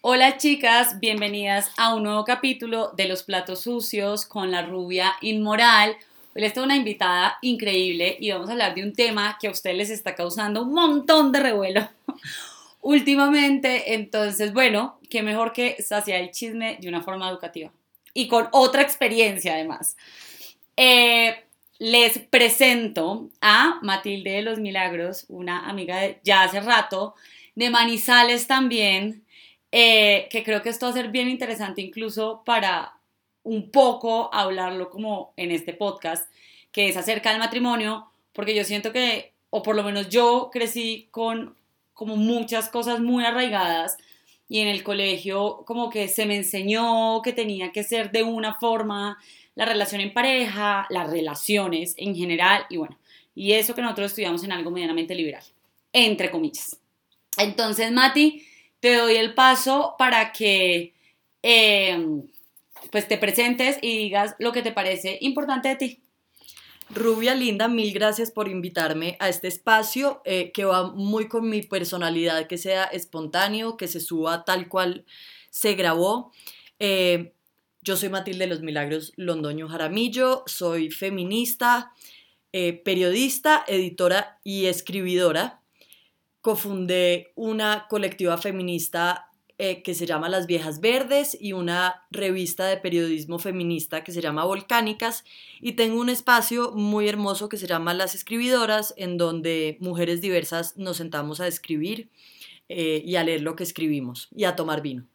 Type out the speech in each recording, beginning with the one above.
Hola chicas, bienvenidas a un nuevo capítulo de Los Platos Sucios con la rubia inmoral. Hoy les tengo una invitada increíble y vamos a hablar de un tema que a ustedes les está causando un montón de revuelo últimamente. Entonces, bueno, qué mejor que saciar el chisme de una forma educativa y con otra experiencia además. Eh, les presento a Matilde de los Milagros, una amiga de ya hace rato, de Manizales también, eh, que creo que esto va a ser bien interesante incluso para un poco hablarlo como en este podcast, que es acerca del matrimonio, porque yo siento que, o por lo menos yo crecí con como muchas cosas muy arraigadas y en el colegio como que se me enseñó que tenía que ser de una forma la relación en pareja, las relaciones en general y bueno, y eso que nosotros estudiamos en algo medianamente liberal, entre comillas. Entonces, Mati, te doy el paso para que em, pues te presentes y digas lo que te parece importante de ti. Rubia Linda, mil gracias por invitarme a este espacio eh, que va muy con mi personalidad, que sea espontáneo, que se suba tal cual se grabó. Eh, yo soy Matilde Los Milagros Londoño Jaramillo, soy feminista, eh, periodista, editora y escribidora cofundé una colectiva feminista eh, que se llama Las Viejas Verdes y una revista de periodismo feminista que se llama Volcánicas y tengo un espacio muy hermoso que se llama Las Escribidoras en donde mujeres diversas nos sentamos a escribir eh, y a leer lo que escribimos y a tomar vino.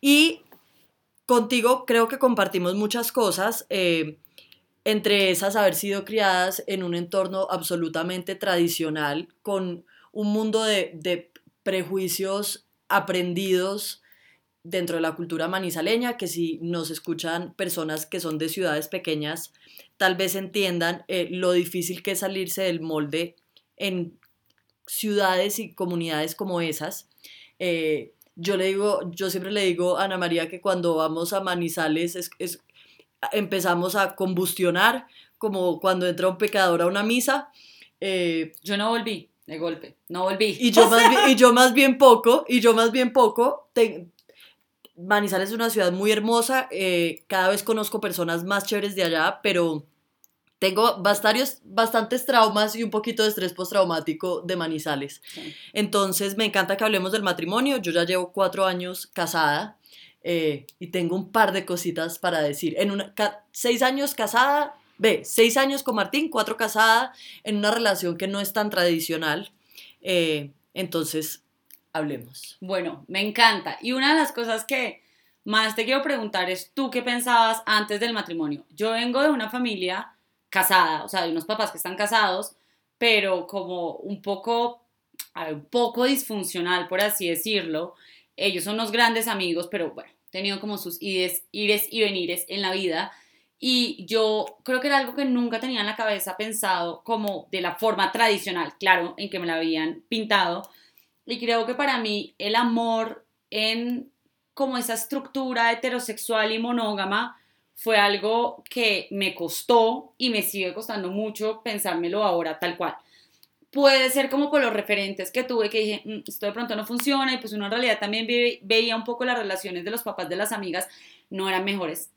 Y contigo creo que compartimos muchas cosas. Eh, entre esas haber sido criadas en un entorno absolutamente tradicional, con un mundo de, prejuicios aprendidos dentro de la cultura manizaleña, que si nos escuchan personas que son de ciudades pequeñas, tal vez entiendan eh, lo difícil que es salirse del molde en ciudades y comunidades como esas. Eh, yo le digo, yo siempre le digo a Ana María que cuando vamos a Manizales es, empezamos a combustionar, como cuando entra un pecador a una misa. Eh, yo no volví de golpe. No volví. Y yo, más, bien, y yo más bien poco, y yo más bien poco. Manizales es una ciudad muy hermosa, eh, cada vez conozco personas más chéveres de allá, pero tengo bastantes, bastantes traumas y un poquito de estrés postraumático de Manizales. Entonces me encanta que hablemos del matrimonio. Yo ya llevo cuatro años casada eh, y tengo un par de cositas para decir. En una, seis años casada, Ve, seis años con Martín, cuatro casada, en una relación que no es tan tradicional. Eh, entonces, hablemos. Bueno, me encanta. Y una de las cosas que más te quiero preguntar es, ¿tú qué pensabas antes del matrimonio? Yo vengo de una familia casada, o sea, de unos papás que están casados, pero como un poco, un poco disfuncional, por así decirlo. Ellos son unos grandes amigos, pero bueno, tenido como sus ires, ires y venires en la vida. Y yo creo que era algo que nunca tenía en la cabeza pensado como de la forma tradicional, claro, en que me la habían pintado. Y creo que para mí el amor en como esa estructura heterosexual y monógama fue algo que me costó y me sigue costando mucho pensármelo ahora tal cual. Puede ser como por los referentes que tuve que dije, mm, esto de pronto no funciona y pues uno en realidad también veía un poco las relaciones de los papás de las amigas no eran mejores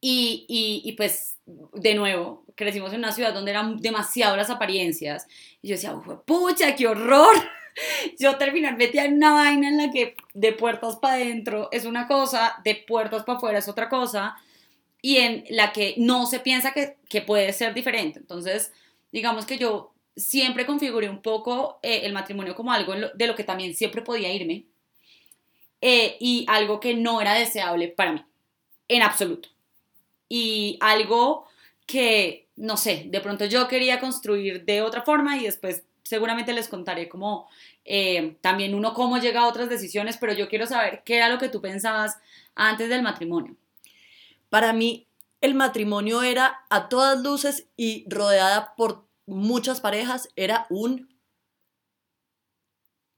y, y, pues, de nuevo, crecimos en una ciudad donde eran demasiado las apariencias. Y yo decía, pucha, qué horror. Yo terminar metida en una vaina en la que de puertas para adentro es una cosa, de puertas para afuera es otra cosa, y en la que no se piensa que, que puede ser diferente. Entonces, digamos que yo siempre configuré un poco eh, el matrimonio como algo de lo que también siempre podía irme, eh, y algo que no era deseable para mí, en absoluto y algo que, no sé, de pronto yo quería construir de otra forma y después seguramente les contaré cómo eh, también uno cómo llega a otras decisiones, pero yo quiero saber qué era lo que tú pensabas antes del matrimonio. Para mí, el matrimonio era a todas luces y rodeada por muchas parejas, era un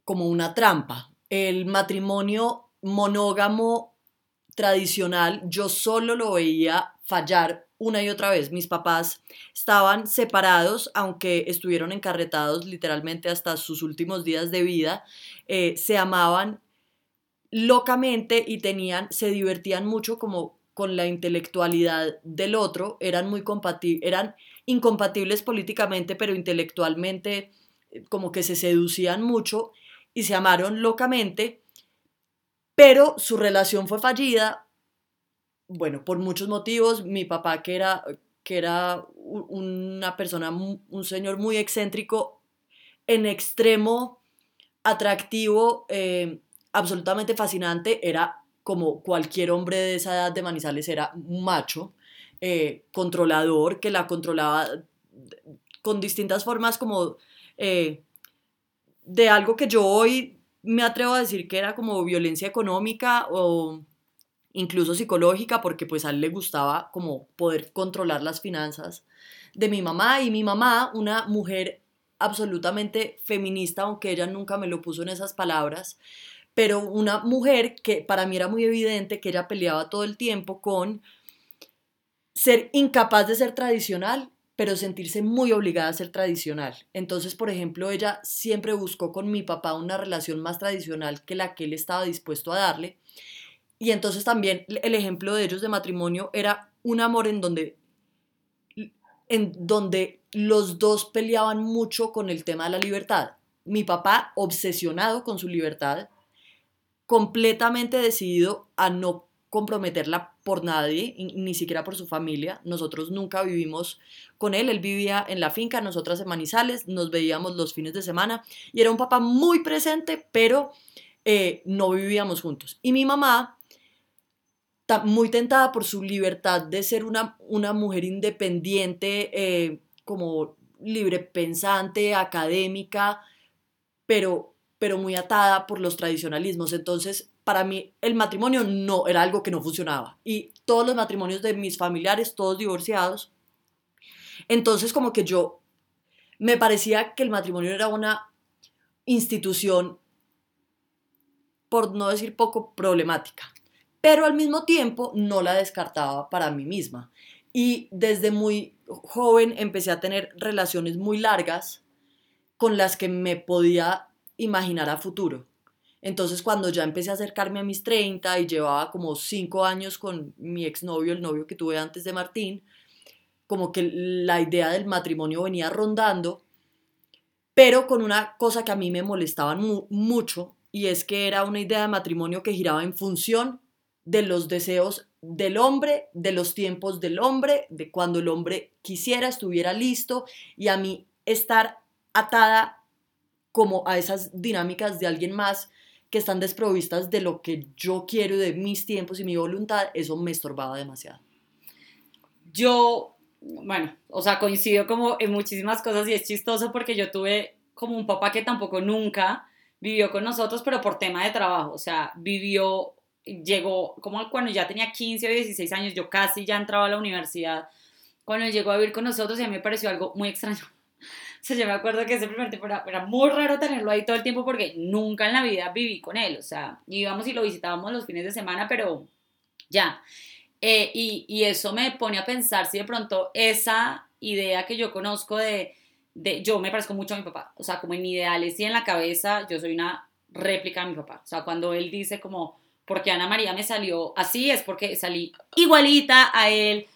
como una trampa. El matrimonio monógamo tradicional, yo solo lo veía fallar una y otra vez. Mis papás estaban separados, aunque estuvieron encarretados literalmente hasta sus últimos días de vida, eh, se amaban locamente y tenían, se divertían mucho como con la intelectualidad del otro, eran muy compatibles, eran incompatibles políticamente, pero intelectualmente eh, como que se seducían mucho y se amaron locamente, pero su relación fue fallida, bueno, por muchos motivos, mi papá que era, que era una persona, un señor muy excéntrico, en extremo atractivo, eh, absolutamente fascinante, era como cualquier hombre de esa edad de Manizales, era un macho, eh, controlador, que la controlaba con distintas formas como eh, de algo que yo hoy me atrevo a decir que era como violencia económica o incluso psicológica, porque pues a él le gustaba como poder controlar las finanzas de mi mamá y mi mamá, una mujer absolutamente feminista, aunque ella nunca me lo puso en esas palabras, pero una mujer que para mí era muy evidente que ella peleaba todo el tiempo con ser incapaz de ser tradicional, pero sentirse muy obligada a ser tradicional. Entonces, por ejemplo, ella siempre buscó con mi papá una relación más tradicional que la que él estaba dispuesto a darle. Y entonces también el ejemplo de ellos de matrimonio era un amor en donde en donde los dos peleaban mucho con el tema de la libertad. Mi papá obsesionado con su libertad, completamente decidido a no comprometerla por nadie, ni siquiera por su familia. Nosotros nunca vivimos con él, él vivía en la finca, nosotras en Manizales, nos veíamos los fines de semana y era un papá muy presente, pero eh, no vivíamos juntos. Y mi mamá muy tentada por su libertad de ser una, una mujer independiente, eh, como libre pensante, académica, pero, pero muy atada por los tradicionalismos. Entonces, para mí, el matrimonio no era algo que no funcionaba. Y todos los matrimonios de mis familiares, todos divorciados. Entonces, como que yo me parecía que el matrimonio era una institución, por no decir poco, problemática pero al mismo tiempo no la descartaba para mí misma. Y desde muy joven empecé a tener relaciones muy largas con las que me podía imaginar a futuro. Entonces cuando ya empecé a acercarme a mis 30 y llevaba como 5 años con mi exnovio, el novio que tuve antes de Martín, como que la idea del matrimonio venía rondando, pero con una cosa que a mí me molestaba mucho y es que era una idea de matrimonio que giraba en función de los deseos del hombre, de los tiempos del hombre, de cuando el hombre quisiera, estuviera listo y a mí estar atada como a esas dinámicas de alguien más que están desprovistas de lo que yo quiero, de mis tiempos y mi voluntad, eso me estorbaba demasiado. Yo, bueno, o sea, coincido como en muchísimas cosas y es chistoso porque yo tuve como un papá que tampoco nunca vivió con nosotros, pero por tema de trabajo, o sea, vivió llegó, como cuando ya tenía 15 o 16 años, yo casi ya entraba a la universidad, cuando llegó a vivir con nosotros y a mí me pareció algo muy extraño. O sea, yo me acuerdo que ese primer tiempo era, era, muy raro tenerlo ahí todo el tiempo porque nunca en la vida viví con él. O sea, íbamos y lo visitábamos los fines de semana, pero ya. Eh, y, y, eso me pone a pensar si de pronto esa idea que yo conozco de, de, yo me parezco mucho a mi papá. O sea, como en ideales y en la cabeza, yo soy una réplica de mi papá. O sea, cuando él dice como, porque Ana María me salió así, es porque salí igualita a él,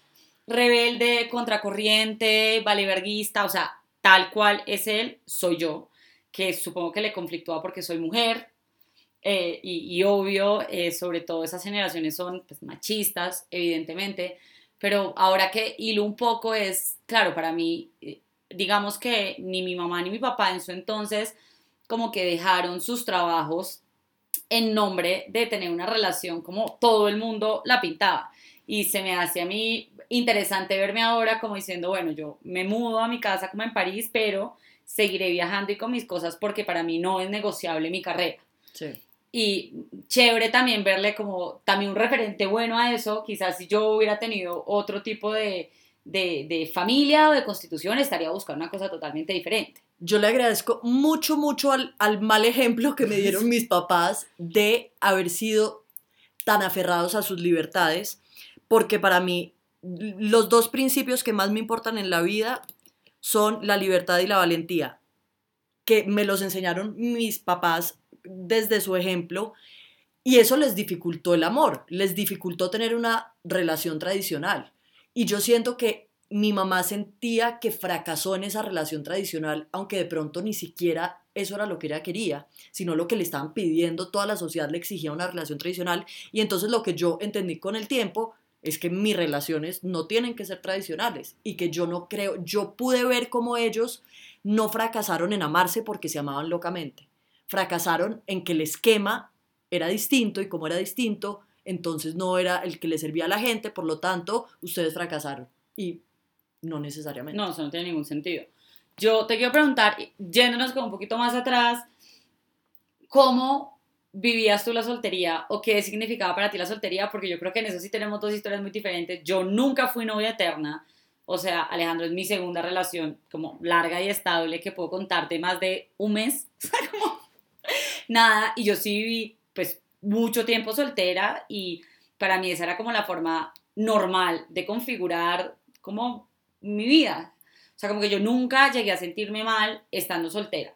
rebelde, contracorriente, valeverguista, o sea, tal cual es él, soy yo, que supongo que le conflictúa porque soy mujer, eh, y, obvio, eh, sobre todo esas generaciones son pues, machistas, evidentemente, pero ahora que hilo un poco es, claro, para mí, eh, digamos que ni mi mamá ni mi papá en su entonces como que dejaron sus trabajos en nombre de tener una relación como todo el mundo la pintaba. Y se me hace a mí interesante verme ahora como diciendo, bueno, yo me mudo a mi casa como en París, pero seguiré viajando y con mis cosas porque para mí no es negociable mi carrera. Y chévere también verle como también un referente bueno a eso, quizás si yo hubiera tenido otro tipo de, de, de familia o de constitución, estaría buscando una cosa totalmente diferente. Yo le agradezco mucho, mucho al, mal ejemplo que me dieron mis papás de haber sido tan aferrados a sus libertades, porque para mí los dos principios que más me importan en la vida son la libertad y la valentía, que me los enseñaron mis papás desde su ejemplo Y eso les dificultó el amor, les dificultó tener una relación tradicional. Y yo siento que mi mamá sentía que fracasó en esa relación tradicional, aunque de pronto ni siquiera eso era lo que ella quería, sino lo que le estaban pidiendo, toda la sociedad le exigía una relación tradicional. Y entonces lo que yo entendí con el tiempo es que mis relaciones no tienen que ser tradicionales y que yo no creo, yo pude ver cómo ellos no fracasaron en amarse porque se amaban locamente, fracasaron en que el esquema era distinto y como era distinto, entonces no era el que le servía a la gente, por lo tanto, ustedes fracasaron. Y no necesariamente. No, eso no tiene ningún sentido. Yo te quiero preguntar, yéndonos como un poquito más atrás, ¿cómo vivías tú la soltería o qué significaba para ti la soltería? Porque yo creo que en eso sí tenemos dos historias muy diferentes. Yo nunca fui novia eterna. O sea, Alejandro es mi segunda relación como larga y estable que puedo contarte más de un mes. Como nada. Y yo sí viví pues mucho tiempo soltera y para mí esa era como la forma normal de configurar como mi vida. O sea, como que yo nunca llegué a sentirme mal estando soltera.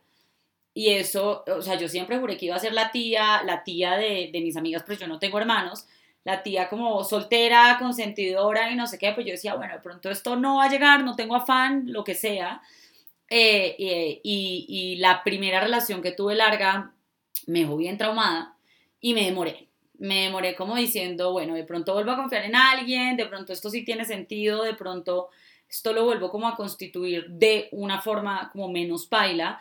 Y eso, o sea, yo siempre juré que iba a ser la tía, la tía de, de mis amigas, pero yo no tengo hermanos, la tía como soltera, consentidora y no sé qué, pues yo decía, bueno, de pronto esto no va a llegar, no tengo afán, lo que sea. Eh, eh, y, y, la primera relación que tuve larga me dejó bien traumada y me demoré. Me demoré como diciendo, bueno, de pronto vuelvo a confiar en alguien, de pronto esto sí tiene sentido, de pronto esto lo vuelvo como a constituir de una forma como menos paila.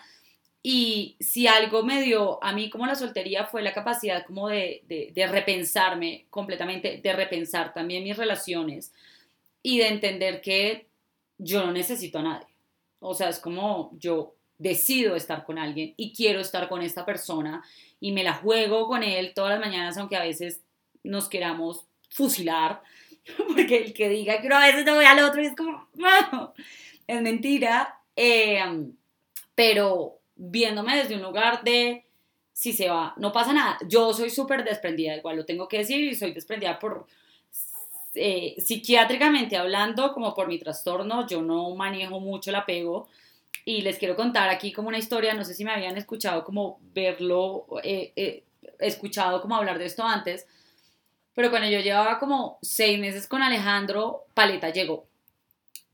Y si algo me dio a mí como la soltería fue la capacidad como de, de, de, repensarme completamente, de repensar también mis relaciones y de entender que yo no necesito a nadie. O sea, es como yo decido estar con alguien y quiero estar con esta persona y me la juego con él todas las mañanas, aunque a veces nos queramos fusilar, porque el que diga que no, a veces no voy al otro y es como, no, es mentira, eh, pero viéndome desde un lugar de si se va, no pasa nada. Yo soy súper desprendida, igual lo tengo que decir, y soy desprendida por eh, psiquiátricamente hablando, como por mi trastorno, yo no manejo mucho el apego. Y les quiero contar aquí como una historia, no sé si me habían escuchado como verlo, eh, eh, escuchado como hablar de esto antes, pero cuando yo llevaba como seis meses con Alejandro, Paleta llegó.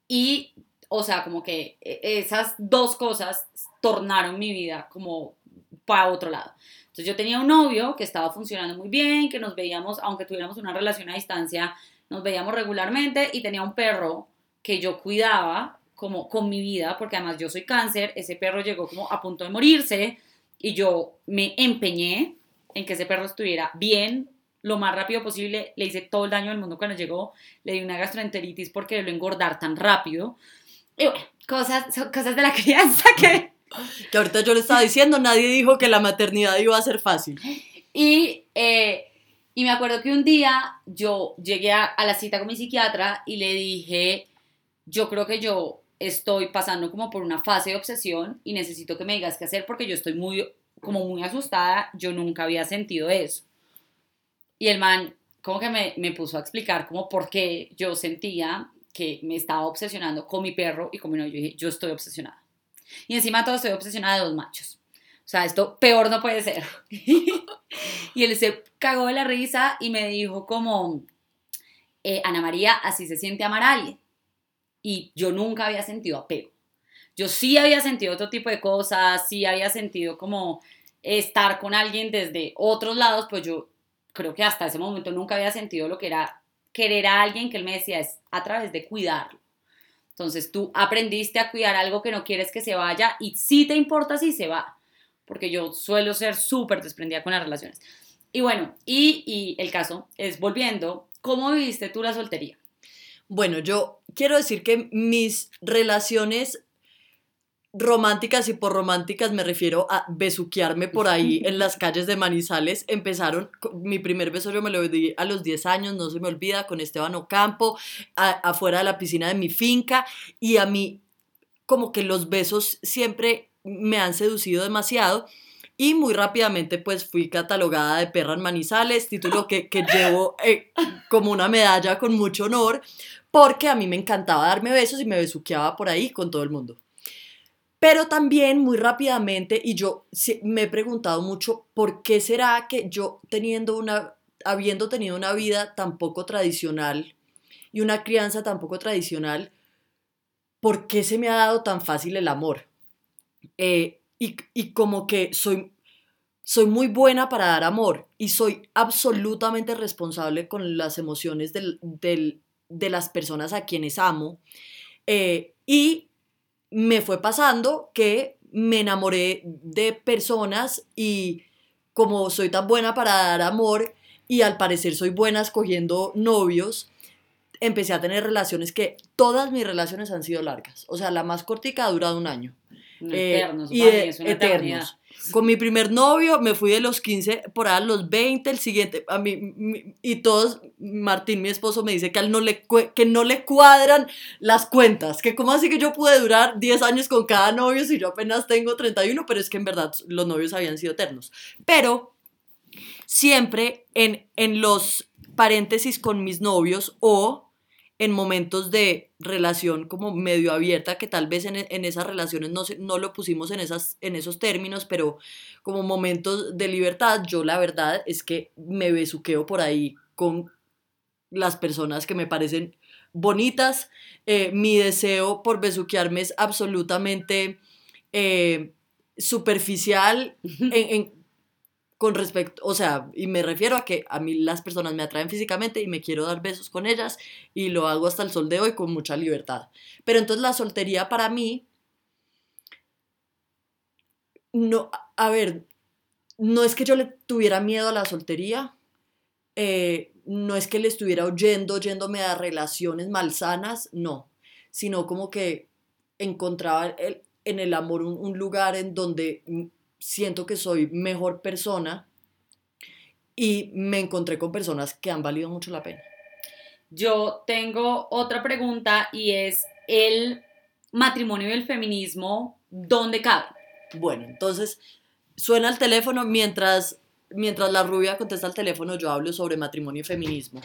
Y, o sea, como que e, esas dos cosas tornaron mi vida como para otro lado. Entonces yo tenía un novio que estaba funcionando muy bien, que nos veíamos, aunque tuviéramos una relación a distancia, nos veíamos regularmente y tenía un perro que yo cuidaba como con mi vida, porque además yo soy cáncer, ese perro llegó como a punto de morirse y yo me empeñé en que ese perro estuviera bien lo más rápido posible, le hice todo el daño del mundo cuando llegó, le di una gastroenteritis porque lo engordar tan rápido. Y bueno, cosas, cosas de la crianza que... Que ahorita yo le estaba diciendo, nadie dijo que la maternidad iba a ser fácil. Y, eh, y me acuerdo que un día yo llegué a, a la cita con mi psiquiatra y le dije, yo creo que yo estoy pasando como por una fase de obsesión y necesito que me digas qué hacer porque yo estoy muy, como muy asustada, yo nunca había sentido eso. Y el man como que me, me puso a explicar como por qué yo sentía que me estaba obsesionando con mi perro y con mi novio. Yo dije, yo estoy obsesionada. Y encima todo estoy obsesionada de dos machos. O sea, esto peor no puede ser. y él se cagó de la risa y me dijo como, eh, Ana María, así se siente amar a alguien. Y yo nunca había sentido apego. Yo sí había sentido otro tipo de cosas, sí había sentido como estar con alguien desde otros lados, pues yo creo que hasta ese momento nunca había sentido lo que era querer a alguien que él me decía es a través de cuidarlo. Entonces tú aprendiste a cuidar algo que no quieres que se vaya y sí te importa si se va, porque yo suelo ser súper desprendida con las relaciones. Y bueno, y, y el caso es volviendo, ¿cómo viviste tú la soltería? Bueno, yo quiero decir que mis relaciones románticas y por románticas me refiero a besuquearme por ahí en las calles de Manizales. Empezaron, mi primer beso yo me lo di a los 10 años, no se me olvida, con Esteban Ocampo, a, afuera de la piscina de mi finca y a mí como que los besos siempre me han seducido demasiado. Y muy rápidamente pues fui catalogada de perra en Manizales, título que, que llevo eh, como una medalla con mucho honor, porque a mí me encantaba darme besos y me besuqueaba por ahí con todo el mundo. Pero también muy rápidamente, y yo me he preguntado mucho, ¿por qué será que yo teniendo una, habiendo tenido una vida tan poco tradicional y una crianza tan poco tradicional, ¿por qué se me ha dado tan fácil el amor? Eh, y, y, como que soy, soy muy buena para dar amor y soy absolutamente responsable con las emociones del, del, de las personas a quienes amo. Eh, y me fue pasando que me enamoré de personas y como soy tan buena para dar amor y al parecer soy buena escogiendo novios, empecé a tener relaciones que todas mis relaciones han sido largas. O sea, la más cortica ha durado un año. Eh, eternos, y eternos. Con mi primer novio me fui de los 15 por a los 20, el siguiente, a mí, y todos, Martín, mi esposo, me dice que, no le, que no le cuadran las cuentas, que cómo así que yo pude durar 10 años con cada novio si yo apenas tengo 31, pero es que en verdad los novios habían sido eternos. Pero siempre en, en los paréntesis con mis novios o en momentos de relación como medio abierta, que tal vez en, en esas relaciones no, no lo pusimos en, esas, en esos términos, pero como momentos de libertad, yo la verdad es que me besuqueo por ahí con las personas que me parecen bonitas. Eh, mi deseo por besuquearme es absolutamente eh, superficial en, con respecto, o sea, y me refiero a que a mí las personas me atraen físicamente y me quiero dar besos con ellas y lo hago hasta el sol de hoy con mucha libertad. Pero entonces la soltería para mí, no, a ver, no es que yo le tuviera miedo a la soltería, eh, no es que le estuviera oyendo, oyéndome a relaciones malsanas, no, sino como que encontraba el, en el amor un lugar en donde siento que soy mejor persona y me encontré con personas que han valido mucho la pena. Yo tengo otra pregunta y es el matrimonio y el feminismo, ¿dónde cabe? Bueno, entonces suena el teléfono mientras, mientras la rubia contesta el teléfono, yo hablo sobre matrimonio y feminismo.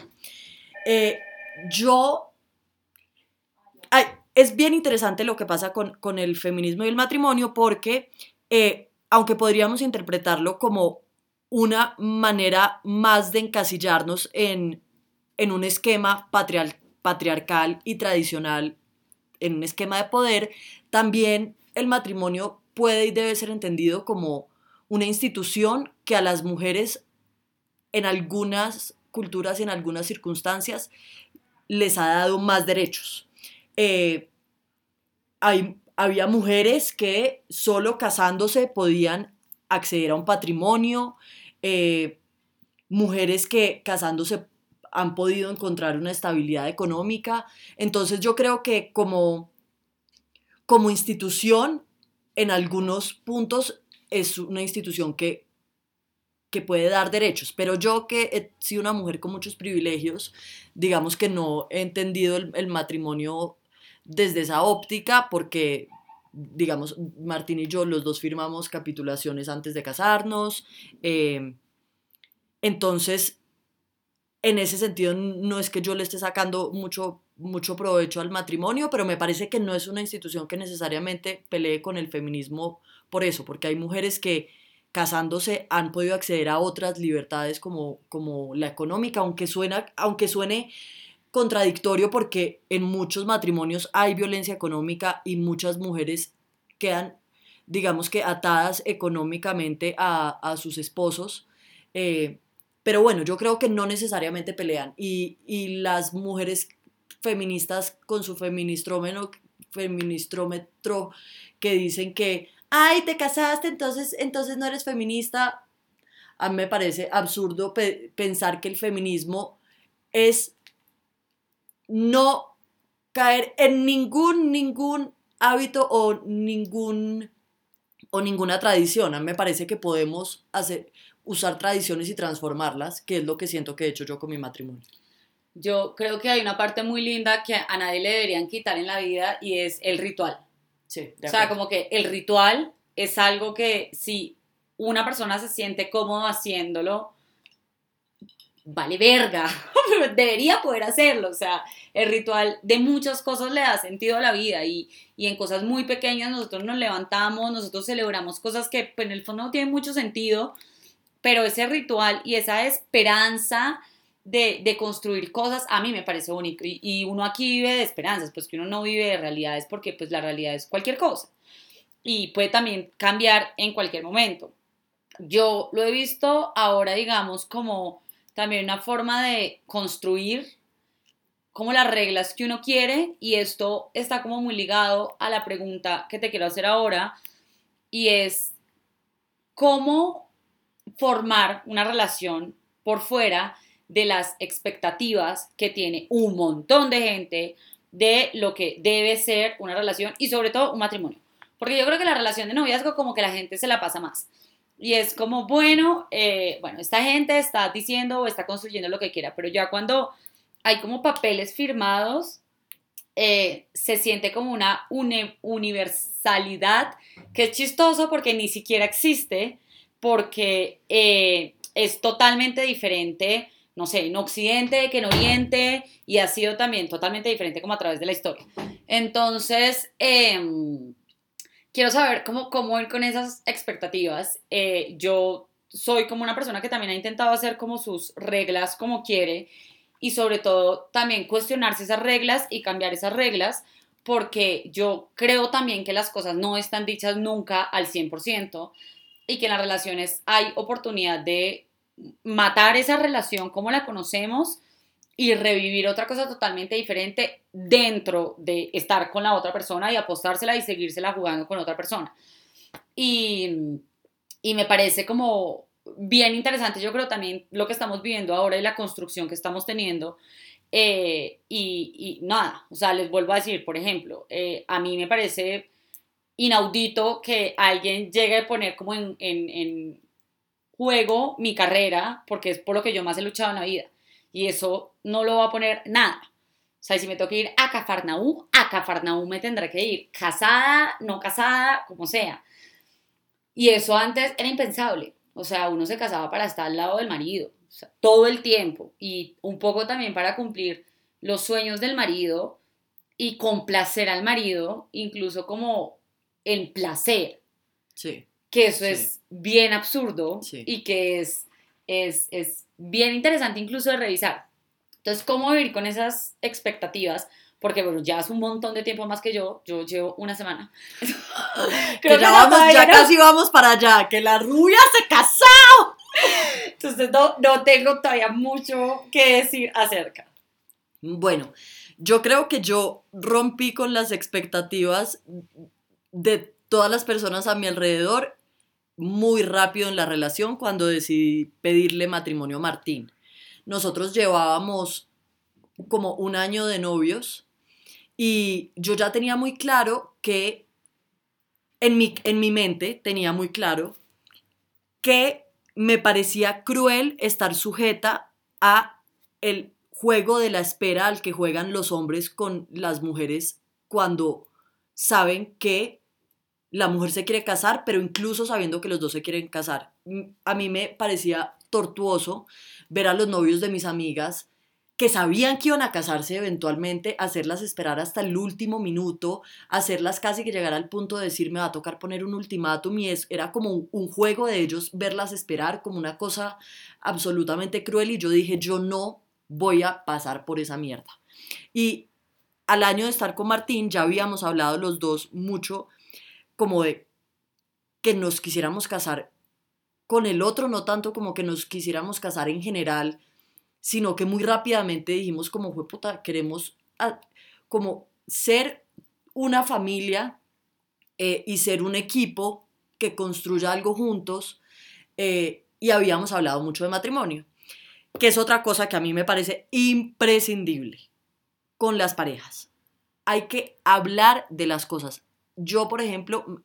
Eh, yo... es bien interesante lo que pasa con, con, el feminismo y el matrimonio porque eh, aunque podríamos interpretarlo como una manera más de encasillarnos en, un esquema patriarcal y tradicional, en un esquema de poder, también el matrimonio puede y debe ser entendido como una institución que a las mujeres en algunas culturas y en algunas circunstancias les ha dado más derechos. Eh, hay había mujeres que solo casándose podían acceder a un patrimonio, eh, mujeres que casándose han podido encontrar una estabilidad económica. Entonces yo creo que como, como institución, en algunos puntos es una institución que, que puede dar derechos, pero yo que he sido una mujer con muchos privilegios, digamos que no he entendido el, el matrimonio desde esa óptica porque, digamos, Martín y yo los dos firmamos capitulaciones antes de casarnos. Em, entonces, en ese sentido, no es que yo le esté sacando mucho, mucho provecho al matrimonio, pero me parece que no es una institución que necesariamente pelee con el feminismo por eso, porque hay mujeres que casándose han podido acceder a otras libertades como, como la económica, aunque, suena, aunque suene contradictorio porque en muchos matrimonios hay violencia económica y muchas mujeres quedan, digamos que, atadas económicamente a, sus esposos. Eh, pero bueno, yo creo que no necesariamente pelean. Y, las mujeres feministas con su feministrómetro, feministrómetro que dicen que, ay, te casaste, entonces, entonces no eres feminista. A mí me parece absurdo pensar que el feminismo es no caer en ningún, ningún hábito o ningún o ninguna tradición. A mí me parece que podemos hacer, usar tradiciones y transformarlas, que es lo que siento que he hecho yo con mi matrimonio. Yo creo que hay una parte muy linda que a nadie le deberían quitar en la vida y es el ritual. Sí, o sea, como que el ritual es algo que si una persona se siente cómodo haciéndolo, vale verga, pero debería poder hacerlo. O sea, el ritual de muchas cosas le da sentido a la vida y, y en cosas muy pequeñas nosotros nos levantamos, nosotros celebramos cosas que pues, en el fondo no tienen mucho sentido, pero ese ritual y esa esperanza de, de construir cosas a mí me parece bonito. Y, y, uno aquí vive de esperanzas, pues que uno no vive de realidades porque pues la realidad es cualquier cosa. Y puede también cambiar en cualquier momento. Yo lo he visto ahora, digamos, como también una forma de construir como las reglas que uno quiere y esto está como muy ligado a la pregunta que te quiero hacer ahora y es cómo formar una relación por fuera de las expectativas que tiene un montón de gente de lo que debe ser una relación y sobre todo un matrimonio. Porque yo creo que la relación de noviazgo como que la gente se la pasa más. Y es como, bueno, eh, bueno, esta gente está diciendo o está construyendo lo que quiera, pero ya cuando hay como papeles firmados, eh, se siente como una universalidad que es chistoso porque ni siquiera existe, porque eh, es totalmente diferente, no sé, en Occidente que en Oriente, y ha sido también totalmente diferente como a través de la historia. Entonces, eh, quiero saber cómo, cómo ir con esas expectativas. Eh, yo soy como una persona que también ha intentado hacer como sus reglas como quiere y sobre todo también cuestionarse esas reglas y cambiar esas reglas porque yo creo también que las cosas no están dichas nunca al 100% y que en las relaciones hay oportunidad de matar esa relación como la conocemos y revivir otra cosa totalmente diferente dentro de estar con la otra persona y apostársela y seguírsela jugando con otra persona. Y, y me parece como bien interesante, yo creo también lo que estamos viviendo ahora y la construcción que estamos teniendo. Eh, y, y, nada, o sea, les vuelvo a decir, por ejemplo, eh, a mí me parece inaudito que alguien llegue a poner como en, en, en juego mi carrera, porque es por lo que yo más he luchado en la vida y eso no lo va a poner nada. O sea, si me toca ir a Cafarnaú, a Cafarnaú me tendré que ir, casada, no casada, como sea. Y eso antes era impensable. O sea, uno se casaba para estar al lado del marido, todo el tiempo. Y un poco también para cumplir los sueños del marido y complacer al marido, incluso como el placer. Sí. Que eso es bien absurdo y que es, es, es bien interesante incluso de revisar. Entonces, ¿cómo vivir con esas expectativas? Porque, bueno, ya hace un montón de tiempo más que yo, yo llevo una semana. Creo que ya, vamos, ya casi vamos para allá, que la rubia se casó. Entonces, no, no tengo todavía mucho que decir acerca. Bueno, yo creo que yo rompí con las expectativas de todas las personas a mi alrededor muy rápido en la relación cuando decidí pedirle matrimonio a Martín. Nosotros llevábamos como un año de novios y yo ya tenía muy claro que en mi, en mi mente tenía muy claro que me parecía cruel estar sujeta a el juego de la espera al que juegan los hombres con las mujeres cuando saben que la mujer se quiere casar, pero incluso sabiendo que los dos se quieren casar. Mm, a mí me parecía tortuoso ver a los novios de mis amigas que sabían que iban a casarse eventualmente, hacerlas esperar hasta el último minuto, hacerlas casi que llegar al punto de decir me va a tocar poner un ultimátum y es, era como un, juego de ellos verlas esperar como una cosa absolutamente cruel y yo dije yo no voy a pasar por esa mierda. Y al año de estar con Martín ya habíamos hablado los dos mucho como de que nos quisiéramos casar con el otro, no tanto como que nos quisiéramos casar en general, sino que muy rápidamente dijimos como fue puta, queremos como ser una familia eh, y ser un equipo que construya algo juntos eh, y habíamos hablado mucho de matrimonio, que es otra cosa que a mí me parece imprescindible con las parejas. Hay que hablar de las cosas yo, por ejemplo,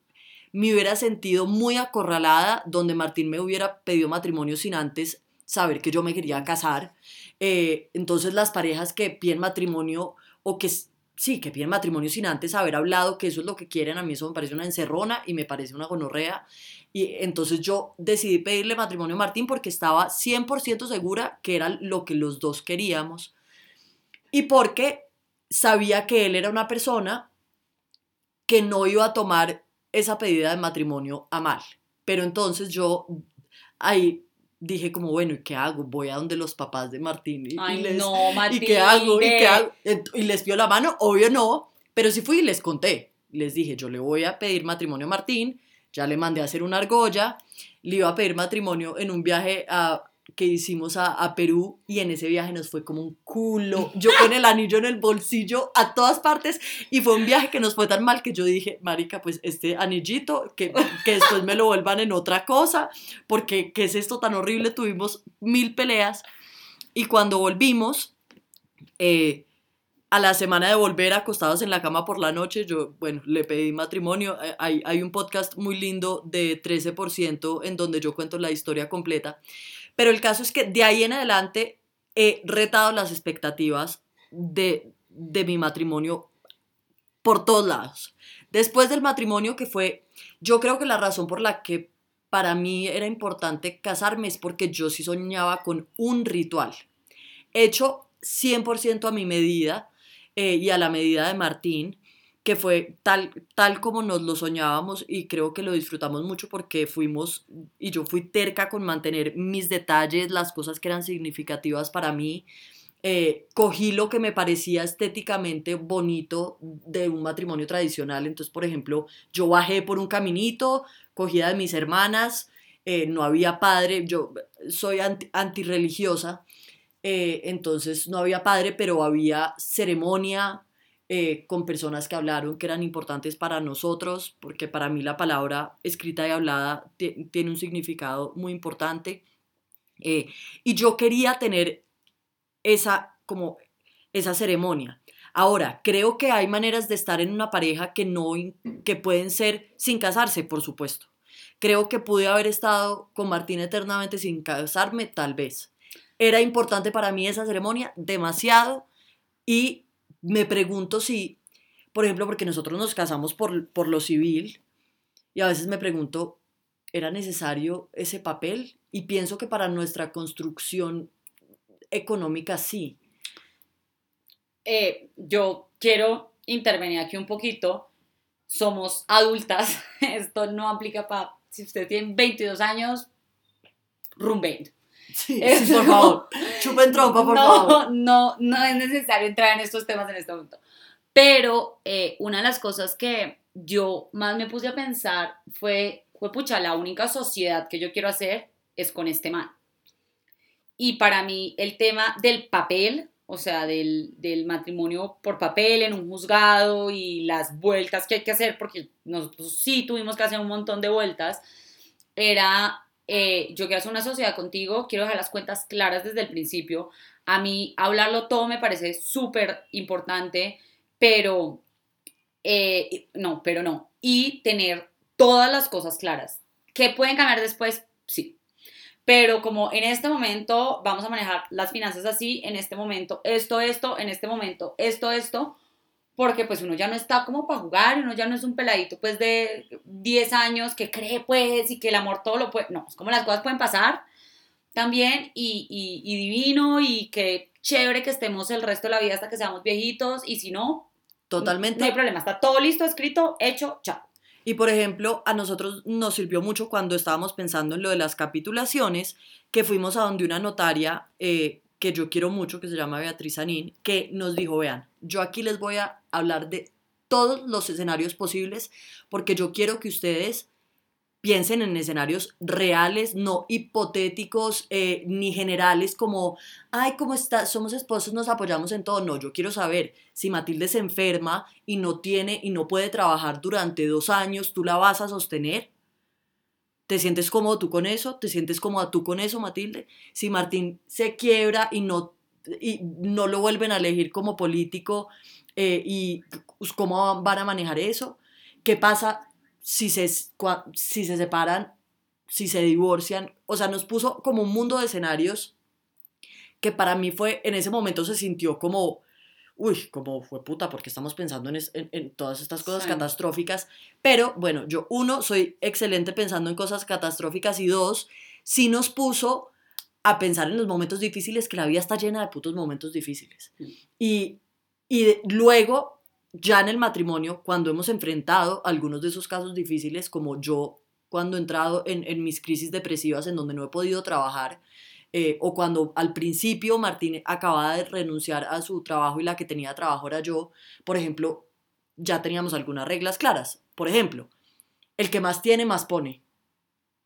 me hubiera sentido muy acorralada donde Martín me hubiera pedido matrimonio sin antes saber que yo me quería casar. Eh, entonces las parejas que piden matrimonio o que sí, que piden matrimonio sin antes haber hablado que eso es lo que quieren, a mí eso me parece una encerrona y me parece una gonorrea. Y entonces yo decidí pedirle matrimonio a Martín porque estaba 100% segura que era lo que los dos queríamos. Y porque sabía que él era una persona que no iba a tomar esa pedida de matrimonio a mal. Pero entonces yo ahí dije como, bueno, ¿y qué hago? Voy a donde los papás de Martín y, Ay, les, no, ¿y qué hago? ¿Y qué hago? Y les pido la mano, obvio no, pero sí fui y les conté. Les dije, yo le voy a pedir matrimonio a Martín, ya le mandé a hacer una argolla, le iba a pedir matrimonio en un viaje a- que hicimos a, a Perú y en ese viaje nos fue como un culo. Yo con el anillo en el bolsillo a todas partes y fue un viaje que nos fue tan mal que yo dije, marica, pues este anillito, que, que después me lo vuelvan en otra cosa, porque ¿qué es esto tan horrible? Tuvimos mil peleas y cuando volvimos, eh, a la semana de volver acostados en la cama por la noche, yo, bueno, le pedí matrimonio. Eh, Hay, hay un podcast muy lindo de 13% en donde yo cuento la historia completa. Pero el caso es que de ahí en adelante he retado las expectativas de, de mi matrimonio por todos lados. Después del matrimonio que fue, yo creo que la razón por la que para mí era importante casarme es porque yo sí soñaba con un ritual hecho 100% a mi medida eh, y a la medida de Martín, que fue tal, tal como nos lo soñábamos y creo que lo disfrutamos mucho porque fuimos, y yo fui terca con mantener mis detalles, las cosas que eran significativas para mí. Eh, cogí lo que me parecía estéticamente bonito de un matrimonio tradicional. Entonces, por ejemplo, yo bajé por un caminito, cogida de mis hermanas, eh, no había padre, yo soy anti- antirreligiosa, eh, entonces no había padre, pero había ceremonia eh, con personas que hablaron que eran importantes para nosotros, porque para mí la palabra escrita y hablada ti- tiene un significado muy importante. Eh, y yo quería tener esa, como, esa ceremonia. Ahora, creo que hay maneras de estar en una pareja que, no, que pueden ser sin casarse, por supuesto. Creo que pude haber estado con Martín eternamente sin casarme, tal vez. Era importante para mí esa ceremonia, demasiado, y me pregunto si, por ejemplo, porque nosotros nos casamos por, por lo civil, y a veces me pregunto, ¿era necesario ese papel? Y pienso que para nuestra construcción económica sí. Eh, yo quiero intervenir aquí un poquito. Somos adultas. Esto no aplica para si usted tiene 22 años, rumben. Sí, sí, por favor. Chupen trompa, por no, favor. no, no es necesario entrar en estos temas en este momento. Pero eh, una de las cosas que yo más me puse a pensar fue, fue, pucha, la única sociedad que yo quiero hacer es con este man. Y para mí el tema del papel, o sea, del, del matrimonio por papel en un juzgado y las vueltas que hay que hacer, porque nosotros sí tuvimos que hacer un montón de vueltas, era eh, yo quiero hacer una sociedad contigo, quiero dejar las cuentas claras desde el principio. A mí hablarlo todo me parece súper importante, pero eh, no, pero no. Y tener todas las cosas claras. ¿Que pueden cambiar después? Sí. Pero como en este momento vamos a manejar las finanzas así, en este momento esto, esto, en este momento esto, esto, porque pues uno ya no está como para jugar, uno ya no es un peladito pues de 10 años que cree pues y que el amor todo lo puede, no, es como las cosas pueden pasar también y, y, y divino y que chévere que estemos el resto de la vida hasta que seamos viejitos y si no, Totalmente. no hay problema, está todo listo, escrito, hecho, chao. Y por ejemplo, a nosotros nos sirvió mucho cuando estábamos pensando en lo de las capitulaciones, que fuimos a donde una notaria eh, que yo quiero mucho, que se llama Beatriz Anín, que nos dijo, vean, yo aquí les voy a hablar de todos los escenarios posibles, porque yo quiero que ustedes piensen en escenarios reales, no hipotéticos eh, ni generales como, ay, ¿cómo está? Somos esposos, nos apoyamos en todo. No, yo quiero saber si Matilde se enferma y no tiene y no puede trabajar durante dos años, ¿tú la vas a sostener? ¿Te sientes cómodo tú con eso? ¿Te sientes cómoda tú con eso, Matilde? Si Martín se quiebra y no, y no lo vuelven a elegir como político, eh, ¿y cómo van a manejar eso? ¿Qué pasa si se, si se separan, si se divorcian? O sea, nos puso como un mundo de escenarios que para mí fue, en ese momento se sintió como uy, como fue puta, porque estamos pensando en, en, todas estas cosas catastróficas. Pero bueno, yo, uno, soy excelente pensando en cosas catastróficas y dos, sí nos puso a pensar en los momentos difíciles, que la vida está llena de putos momentos difíciles. Y, y luego, ya en el matrimonio, cuando hemos enfrentado algunos de esos casos difíciles, como yo cuando he entrado en, en mis crisis depresivas en donde no he podido trabajar, eh, o cuando al principio Martín acababa de renunciar a su trabajo y la que tenía trabajo era yo, por ejemplo, ya teníamos algunas reglas claras. Por ejemplo, el que más tiene, más pone.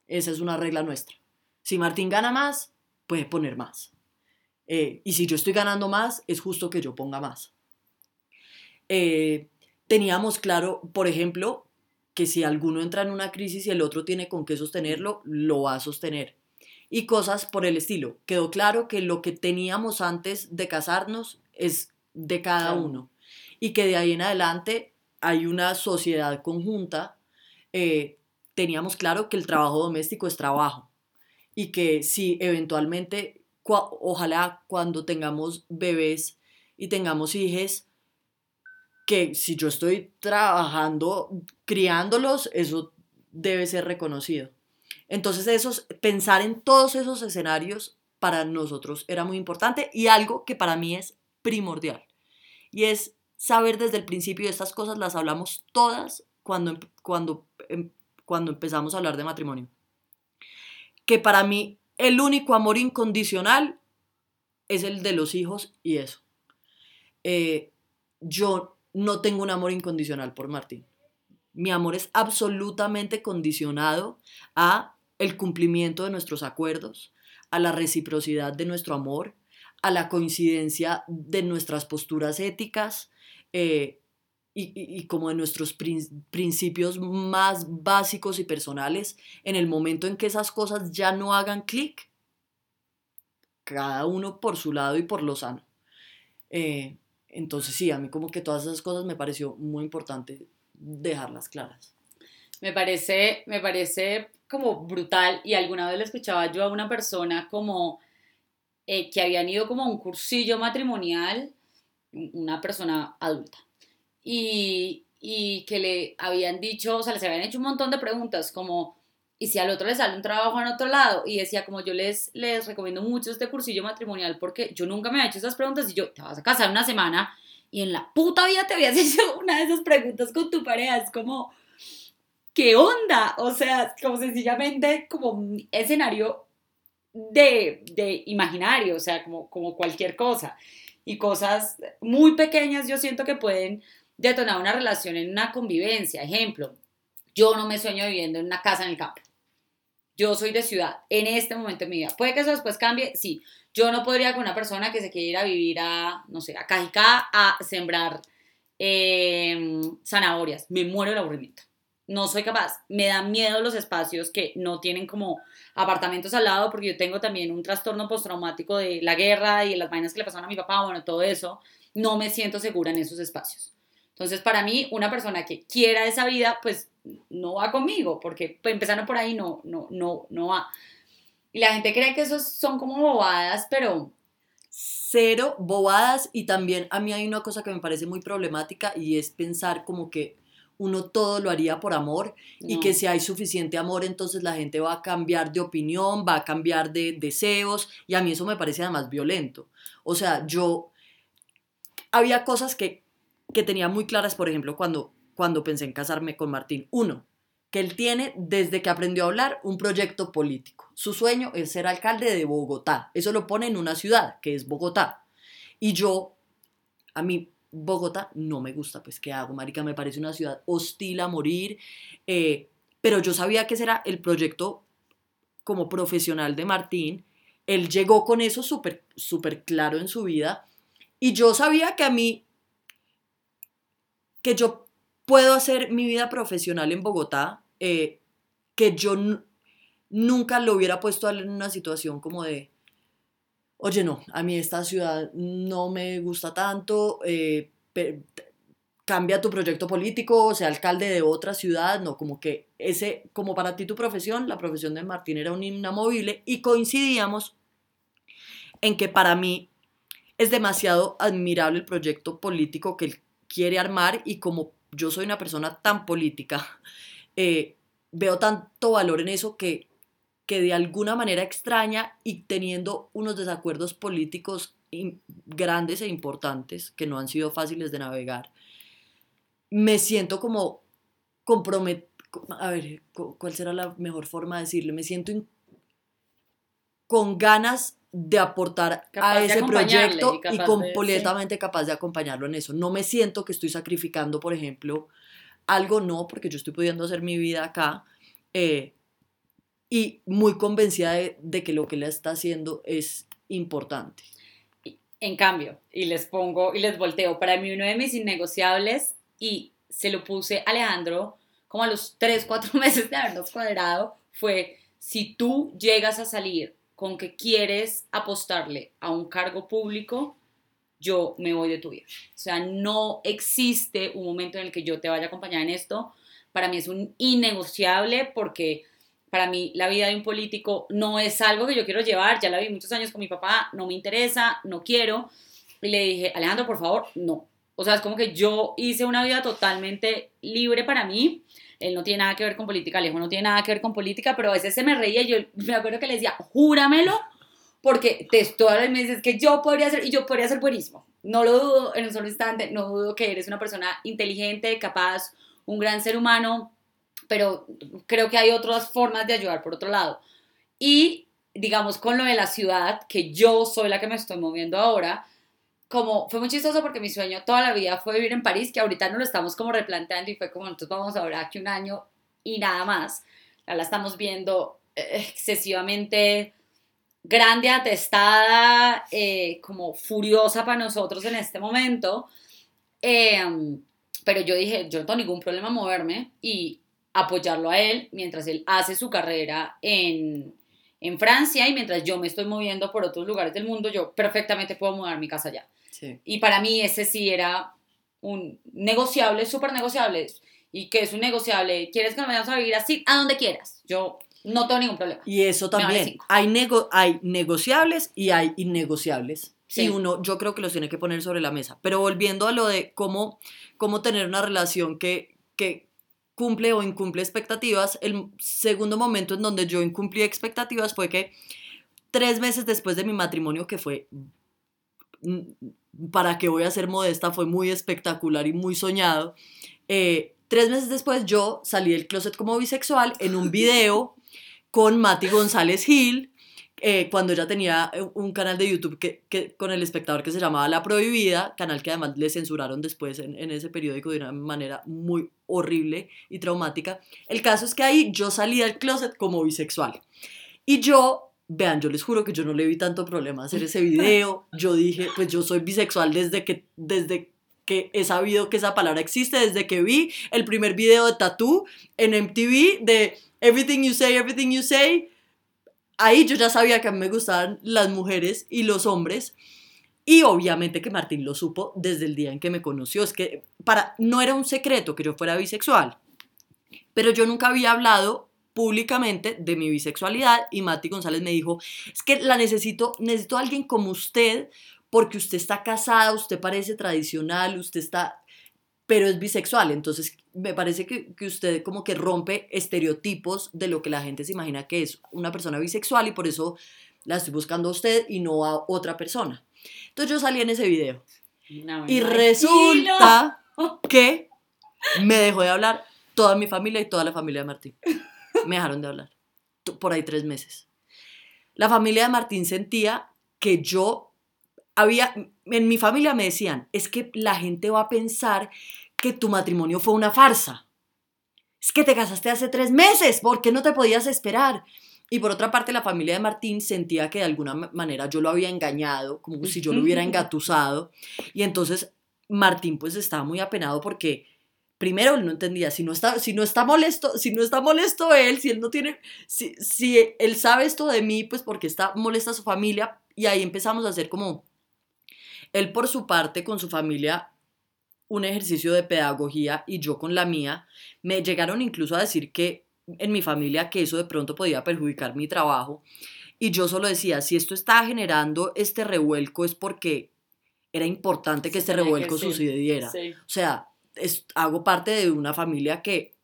Esa es una regla nuestra. Si Martín gana más, puede poner más. Eh, y si yo estoy ganando más, es justo que yo ponga más. Eh, teníamos claro, por ejemplo, que si alguno entra en una crisis y el otro tiene con qué sostenerlo, lo va a sostener y cosas por el estilo. Quedó claro que lo que teníamos antes de casarnos es de cada uno y que de ahí en adelante hay una sociedad conjunta. Eh, teníamos claro que el trabajo doméstico es trabajo y que si eventualmente, ojalá cuando tengamos bebés y tengamos hijos, que si yo estoy trabajando, criándolos, eso debe ser reconocido. Entonces, esos, pensar en todos esos escenarios para nosotros era muy importante y algo que para mí es primordial. Y es saber desde el principio, estas cosas las hablamos todas cuando, cuando, em, cuando empezamos a hablar de matrimonio, que para mí el único amor incondicional es el de los hijos y eso. Eh, yo no tengo un amor incondicional por Martín. Mi amor es absolutamente condicionado a el cumplimiento de nuestros acuerdos, a la reciprocidad de nuestro amor, a la coincidencia de nuestras posturas éticas eh, y, como de nuestros principios más básicos y personales, en el momento en que esas cosas ya no hagan clic, cada uno por su lado y por lo sano. Eh, entonces sí, a mí como que todas esas cosas me pareció muy importante dejarlas claras. Me parece, me parece como brutal y alguna vez le escuchaba yo a una persona como eh, que habían ido como a un cursillo matrimonial, una persona adulta, y, y que le habían dicho, o sea, les habían hecho un montón de preguntas como, ¿y si al otro le sale un trabajo en otro lado? Y decía, como yo les, les recomiendo mucho este cursillo matrimonial porque yo nunca me había hecho esas preguntas y yo, te vas a casar una semana y en la puta vida te habías hecho una de esas preguntas con tu pareja, es como ¿qué onda? O sea, como sencillamente como escenario de, de imaginario, o sea, como, como cualquier cosa. Y cosas muy pequeñas yo siento que pueden detonar una relación en una convivencia. Ejemplo, yo no me sueño viviendo en una casa en el campo. Yo soy de ciudad en este momento de mi vida. Puede que eso después cambie, sí. Yo no podría con una persona que se quiere ir a vivir a, no sé, a Cajicá a sembrar eh, zanahorias. Me muero el aburrimiento no soy capaz. Me dan miedo los espacios que no tienen como apartamentos al lado, porque yo tengo también un trastorno postraumático de la guerra y las vainas que le pasaron a mi papá, bueno, todo eso. No me siento segura en esos espacios. Entonces, para mí, una persona que quiera esa vida, pues no va conmigo, porque pues, empezando por ahí no, no, no, no va. Y la gente cree que esos son como bobadas, pero... Cero bobadas y también a mí hay una cosa que me parece muy problemática y es pensar como que uno todo lo haría por amor y que si hay suficiente amor, entonces la gente va a cambiar de opinión, va a cambiar de deseos y a mí eso me parece además violento. O sea, yo había cosas que, que tenía muy claras, por ejemplo, cuando, cuando pensé en casarme con Martín. Uno, que él tiene desde que aprendió a hablar un proyecto político. Su sueño es ser alcalde de Bogotá. Eso lo pone en una ciudad, que es Bogotá. Y yo, a mí Bogotá no me gusta, pues ¿qué hago, marica? Me parece una ciudad hostil a morir, eh, pero yo sabía que ese era el proyecto como profesional de Martín, él llegó con eso súper súper claro en su vida y yo sabía que a mí, que yo puedo hacer mi vida profesional en Bogotá, eh, que yo nunca lo hubiera puesto en una situación como de, oye, no, a mí esta ciudad no me gusta tanto, eh, cambia tu proyecto político, sea alcalde de otra ciudad, no, como que ese, como para ti tu profesión, la profesión de Martín era un inamovible y coincidíamos en que para mí es demasiado admirable el proyecto político que él quiere armar y como yo soy una persona tan política, eh, veo tanto valor en eso que, que de alguna manera extraña y teniendo unos desacuerdos políticos grandes e importantes que no han sido fáciles de navegar, me siento como comprometido, a ver, ¿cuál será la mejor forma de decirle? Me siento con ganas de aportar a ese proyecto y, completamente capaz de acompañarlo en eso. No me siento que estoy sacrificando, por ejemplo, algo, no, porque yo estoy pudiendo hacer mi vida acá. Eh, y muy convencida de, que lo que él está haciendo es importante. En cambio, y les pongo y les volteo, para mí uno de mis innegociables, y se lo puse a Alejandro como a los 3, 4 meses de habernos cuadrado, fue si tú llegas a salir con que quieres apostarle a un cargo público, yo me voy de tu vida. O sea, no existe un momento en el que yo te vaya a acompañar en esto. Para mí es un innegociable porque para mí la vida de un político no es algo que yo quiero llevar. Ya la vi muchos años con mi papá, no me interesa, no quiero. Y le dije, Alejandro, por favor, no. O sea, es como que yo hice una vida totalmente libre para mí él no tiene nada que ver con política, Alejo no tiene nada que ver con política, pero a veces se me reía y yo me acuerdo que le decía, júramelo, porque te estoy me dices que yo podría ser, y yo podría ser buenísimo. No lo dudo en un solo instante, no dudo que eres una persona inteligente, capaz, un gran ser humano, pero creo que hay otras formas de ayudar por otro lado. Y digamos con lo de la ciudad, que yo soy la que me estoy moviendo ahora, como fue muy chistoso porque mi sueño toda la vida fue vivir en París, que ahorita no lo estamos como replanteando y fue como nosotros vamos ahora aquí un año y nada más. Ya la estamos viendo eh, excesivamente grande, atestada, eh, como furiosa para nosotros en este momento. Em, pero yo dije, yo no tengo ningún problema moverme y apoyarlo a él mientras él hace su carrera en, en Francia y mientras yo me estoy moviendo por otros lugares del mundo, yo perfectamente puedo mudar mi casa allá. Y para mí ese sí era un negociable, súper negociable. Y que es un negociable, ¿quieres que nos vayamos a vivir así? A donde quieras. Yo no tengo ningún problema. Y eso también. Hay, nego hay negociables y hay innegociables. Sí. Y uno, yo creo que los tiene que poner sobre la mesa. Pero volviendo a lo de cómo, cómo tener una relación que, que cumple o incumple expectativas, el segundo momento en donde yo incumplí expectativas fue que tres meses después de mi matrimonio, que fue para que voy a ser modesta, fue muy espectacular y muy soñado. Eh, tres meses después yo salí del closet como bisexual en un video con Mati González Gil, eh, cuando ella tenía eh, un canal de YouTube que, con el espectador que se llamaba La Prohibida, canal que además le censuraron después en, en, ese periódico de una manera muy horrible y traumática. El caso es que ahí yo salí del closet como bisexual. Y yo Vean, yo les juro que yo no le vi tanto problema hacer ese video. Yo dije, pues yo soy bisexual desde que, desde que he sabido que esa palabra existe, desde que vi el primer video de Tattoo en MTV de Everything You Say, Everything You Say. Ahí yo ya sabía que a mí me gustaban las mujeres y los hombres. Y obviamente que Martín lo supo desde el día en que me conoció. Es que para, no era un secreto que yo fuera bisexual. Pero yo nunca había hablado públicamente de mi bisexualidad y Mati González me dijo, es que la necesito, necesito a alguien como usted porque usted está casada, usted parece tradicional, usted está, pero es bisexual, entonces me parece que, que usted como que rompe estereotipos de lo que la gente se imagina que es una persona bisexual y por eso la estoy buscando a usted y no a otra persona. Entonces yo salí en ese video y resulta que me dejó de hablar toda mi familia y toda la familia de Martín me dejaron de hablar. Por ahí tres meses. La familia de Martín sentía que yo había, en mi familia me decían, es que la gente va a pensar que tu matrimonio fue una farsa. Es que te casaste hace tres meses, ¿por qué no te podías esperar? Y por otra parte, la familia de Martín sentía que de alguna manera yo lo había engañado, como si yo lo hubiera engatusado. Y entonces Martín pues estaba muy apenado porque primero él no entendía, si no está, si no está molesto, si no está molesto él, si él no tiene, si, si él sabe esto de mí, pues porque está molesta su familia, y ahí empezamos a hacer como, él por su parte con su familia, un ejercicio de pedagogía y yo con la mía, me llegaron incluso a decir que en mi familia que eso de pronto podía perjudicar mi trabajo, y yo solo decía, si esto está generando este revuelco es porque era importante que este que revuelco sucediera. Sí. O sea, es- hago parte de una familia que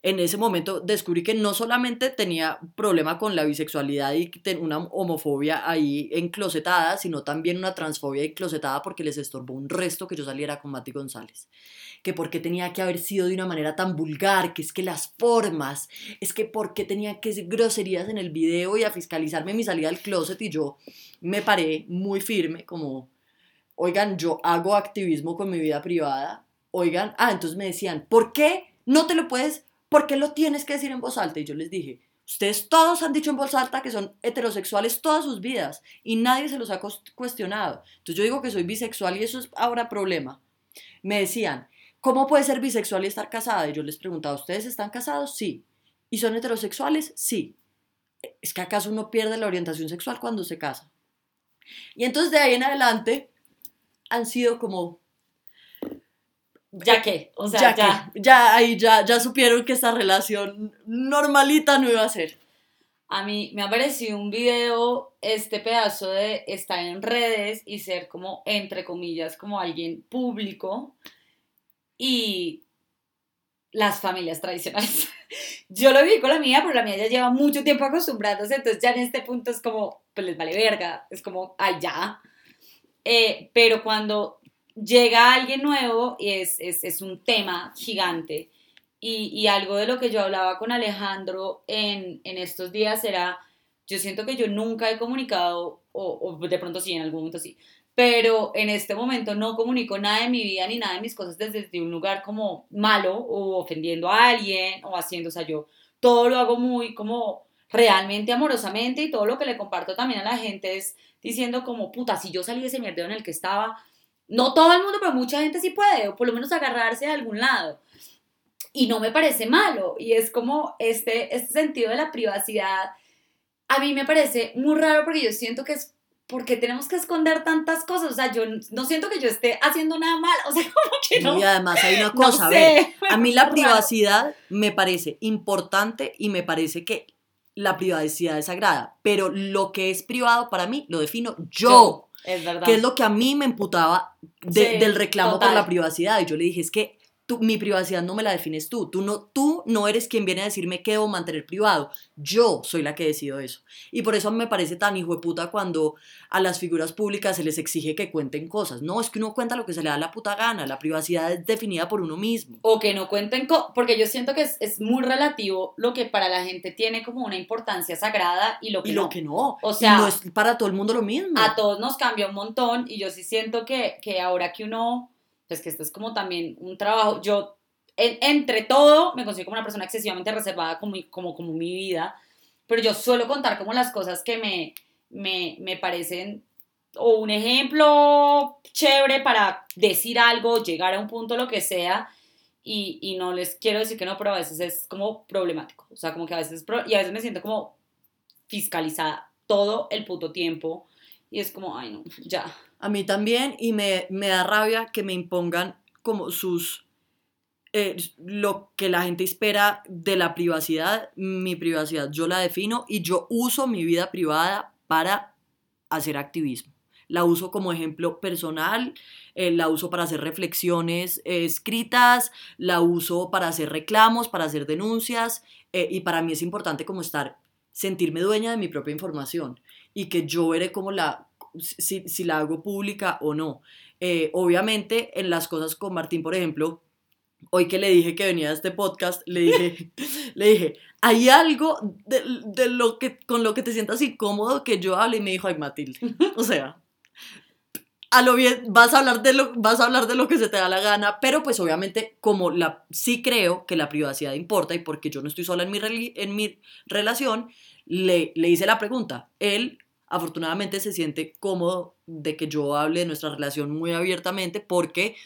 en ese momento descubrí que no solamente tenía problema con la bisexualidad y una homofobia ahí enclosetada, sino también una transfobia enclosetada porque les estorbó un resto que yo saliera con Mati González. Que porque tenía que haber sido de una manera tan vulgar, que es que las formas, es que porque tenía que ser groserías en el video y a fiscalizarme mi salida del closet y yo me paré muy firme como, oigan, yo hago activismo con mi vida privada, oigan, ah, entonces me decían, ¿por qué no te lo puedes, por qué lo tienes que decir en voz alta? Y yo les dije, ustedes todos han dicho en voz alta que son heterosexuales todas sus vidas y nadie se los ha cuestionado. Entonces yo digo que soy bisexual y eso es ahora problema. Me decían, ¿cómo puede ser bisexual y estar casada? Y yo les preguntaba, ¿ustedes están casados? Sí. ¿Y son heterosexuales? Sí. ¿Es que acaso uno pierde la orientación sexual cuando se casa? Y entonces de ahí en adelante han sido como Ya que, o sea, ya, ya. que- ya ahí ya, ya supieron que esta relación normalita no iba a ser. A mí me ha parecido un video, este pedazo de estar en redes y ser como, entre comillas, como alguien público y las familias tradicionales. Yo lo viví con la mía, pero la mía ya lleva mucho tiempo acostumbrándose, entonces ya en este punto es como, pues les vale verga, es como, ay, ya. Eh, pero cuando llega alguien nuevo y es, es, es un tema gigante. Y, y algo de lo que yo hablaba con Alejandro en, en estos días era, yo siento que yo nunca he comunicado, o, de pronto sí, en algún momento sí, pero en este momento no comunico nada de mi vida ni nada de mis cosas desde un lugar como malo o ofendiendo a alguien o haciendo, o sea, yo todo lo hago muy como realmente amorosamente y todo lo que le comparto también a la gente es diciendo como, puta, si yo salí de ese mierdero en el que estaba, no todo el mundo, pero mucha gente sí puede, o por lo menos agarrarse de algún lado. Y no me parece malo, y es como este, este sentido de la privacidad, a mí me parece muy raro porque yo siento que es porque tenemos que esconder tantas cosas, o sea, yo no siento que yo esté haciendo nada mal, o sea, como que no. Y además hay una no cosa, a sé, ver, a mí la raro. privacidad me parece importante y me parece que la privacidad es sagrada, pero lo que es privado para mí lo defino yo. Es verdad. que es lo que a mí me emputaba de- Sí, del reclamo por la privacidad. Y yo le dije, es que tú, mi privacidad no me la defines tú. Tú no, tú no eres quien viene a decirme qué debo mantener privado. Yo soy la que decido eso. Y por eso me parece tan hijo de puta cuando a las figuras públicas se les exige que cuenten cosas. No, es que uno cuenta lo que se le da la puta gana. La privacidad es definida por uno mismo. o que no cuenten con, porque yo siento que es, es muy relativo lo que para la gente tiene como una importancia sagrada y lo que Y no. lo que no. O Y sea, no es para todo el mundo lo mismo. a todos nos cambia un montón y yo sí siento que, que ahora que uno, pues que esto es como también un trabajo, yo en- entre todo me considero como una persona excesivamente reservada como, como, como mi vida, pero yo suelo contar como las cosas que me, me, me parecen o un ejemplo chévere para decir algo, llegar a un punto, lo que sea. Y, y no les quiero decir que no, pero a veces es como problemático. O sea, como que a veces, y a veces me siento como fiscalizada todo el puto tiempo. Y es como, ay no, ya. A mí también, y me, me da rabia que me impongan como sus... eh, lo que la gente espera de la privacidad, mi privacidad yo la defino y yo uso mi vida privada para hacer activismo. La uso como ejemplo personal, eh, la uso para hacer reflexiones eh, escritas, la uso para hacer reclamos, para hacer denuncias y para mí es importante como estar, sentirme dueña de mi propia información y que yo veré como la, si, si la hago pública o no. Eh, obviamente en las cosas con Martín, por ejemplo, hoy que le dije que venía a este podcast, le dije, le dije, hay algo de, de lo que, con lo que te sientas incómodo que yo hable y me dijo, ay Matilde, o sea, a lo bien, vas a hablar de lo, vas a hablar de lo que se te da la gana, pero pues obviamente como la, sí creo que la privacidad importa y porque yo no estoy sola en mi, en mi relación, le, le hice la pregunta. Él afortunadamente se siente cómodo de que yo hable de nuestra relación muy abiertamente porque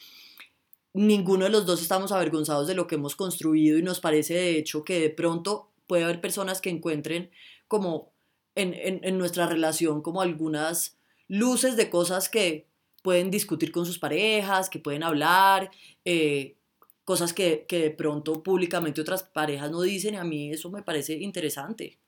ninguno de los dos estamos avergonzados de lo que hemos construido y nos parece de hecho que de pronto puede haber personas que encuentren como en, en, nuestra relación como algunas luces de cosas que pueden discutir con sus parejas, que pueden hablar, eh, cosas que, que de pronto públicamente otras parejas no dicen y a mí eso me parece interesante.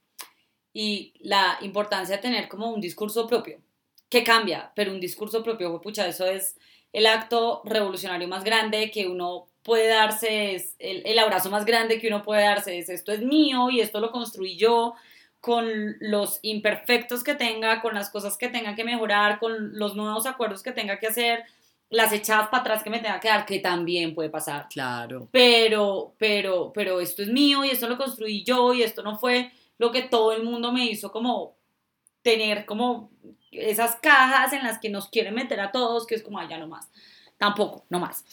Y la importancia de tener como un discurso propio, que cambia, pero un discurso propio, pucha, eso es el acto revolucionario más grande que uno puede darse, es el, el abrazo más grande que uno puede darse, es esto es mío y esto lo construí yo con los imperfectos que tenga, con las cosas que tenga que mejorar, con los nuevos acuerdos que tenga que hacer, las echadas para atrás que me tenga que dar, que también puede pasar. Claro. Pero, pero, pero esto es mío y esto lo construí yo y esto no fue lo que todo el mundo me hizo como tener como esas cajas en las que nos quieren meter a todos, que es como, allá no más. Tampoco, no más.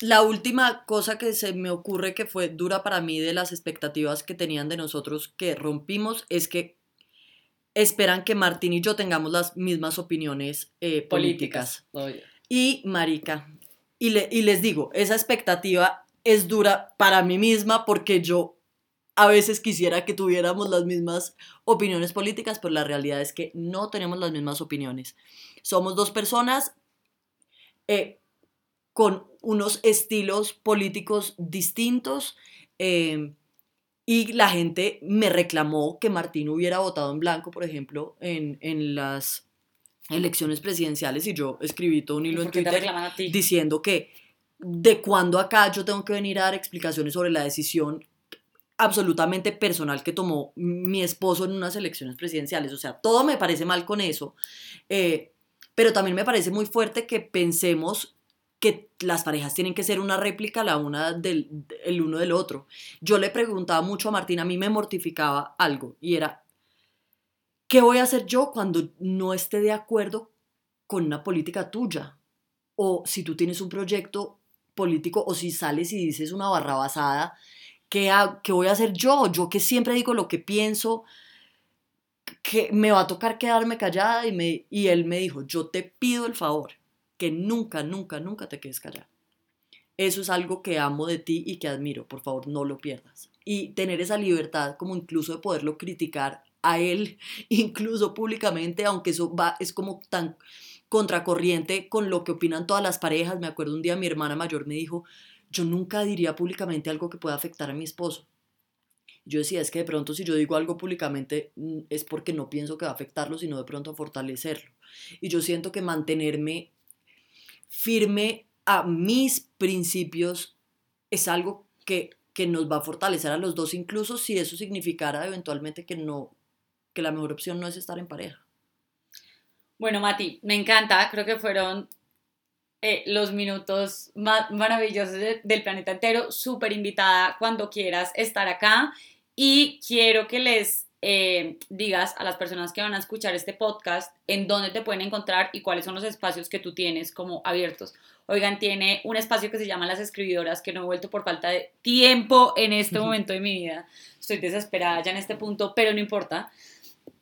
La última cosa que se me ocurre que fue dura para mí de las expectativas que tenían de nosotros que rompimos es que esperan que Martín y yo tengamos las mismas opiniones eh, políticas. Y marica, y, le, y les digo, esa expectativa es dura para mí misma porque yo a veces quisiera que tuviéramos las mismas opiniones políticas, pero la realidad es que no tenemos las mismas opiniones. Somos dos personas eh, con unos estilos políticos distintos eh, y la gente me reclamó que Martín hubiera votado en blanco, por ejemplo, en, en las elecciones presidenciales y yo escribí todo un hilo en Twitter diciendo que de cuando acá yo tengo que venir a dar explicaciones sobre la decisión absolutamente personal que tomó mi esposo en unas elecciones presidenciales. O sea, todo me parece mal con eso. Eh, pero también me parece muy fuerte que pensemos que las parejas tienen que ser una réplica la una del el uno del otro. Yo le preguntaba mucho a Martín, a mí me mortificaba algo y era, ¿qué voy a hacer yo cuando no esté de acuerdo con una política tuya? O si tú tienes un proyecto político o si sales y dices una barra basada, ¿qué, ¿qué voy a hacer yo? Yo que siempre digo lo que pienso, que me va a tocar quedarme callada y, me, y él me dijo, yo te pido el favor que nunca, nunca, nunca te quedes callado. Eso es algo que amo de ti y que admiro, por favor no lo pierdas. Y tener esa libertad como incluso de poderlo criticar a él, incluso públicamente, aunque eso va, es como tan contracorriente con lo que opinan todas las parejas. Me acuerdo un día mi hermana mayor me dijo, yo nunca diría públicamente algo que pueda afectar a mi esposo. Yo decía, es que de pronto si yo digo algo públicamente mm, es porque no pienso que va a afectarlo, sino de pronto a fortalecerlo. Y yo siento que mantenerme firme a mis principios es algo que, que nos va a fortalecer a los dos, incluso si eso significara eventualmente que no, que la mejor opción no es estar en pareja. Bueno, Mati, me encanta, creo que fueron eh, los minutos más maravillosos del planeta entero, súper invitada cuando quieras estar acá y quiero que les eh, digas a las personas que van a escuchar este podcast en dónde te pueden encontrar y cuáles son los espacios que tú tienes como abiertos. Oigan, tiene un espacio que se llama Las Escribidoras, que no he vuelto por falta de tiempo en este momento de mi vida. Estoy desesperada ya en este punto, pero no importa.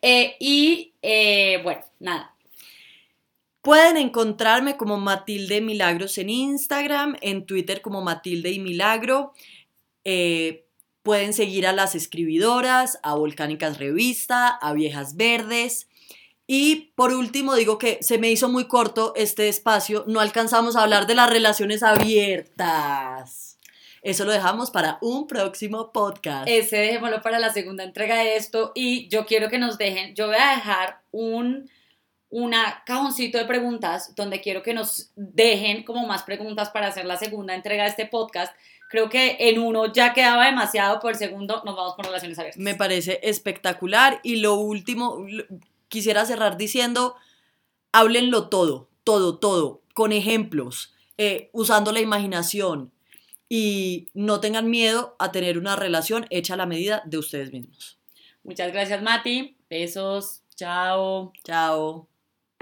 Eh, y eh, bueno, nada. Pueden encontrarme como Matilde Milagros en Instagram, en Twitter como Matilde y Milagro. Eh, Pueden seguir a las escribidoras, a Volcánicas Revista, a Viejas Verdes. Y por último, digo que se me hizo muy corto este espacio, no alcanzamos a hablar de las relaciones abiertas. Eso lo dejamos para un próximo podcast. Ese dejémoslo para la segunda entrega de esto y yo quiero que nos dejen, yo voy a dejar un una cajoncito de preguntas donde quiero que nos dejen como más preguntas para hacer la segunda entrega de este podcast creo que en uno ya quedaba demasiado, por el segundo nos vamos con relaciones abiertas. Me parece espectacular y lo último, quisiera cerrar diciendo, háblenlo todo, todo, todo, con ejemplos, eh, usando la imaginación y no tengan miedo a tener una relación hecha a la medida de ustedes mismos. Muchas gracias Mati, besos, chao. Chao.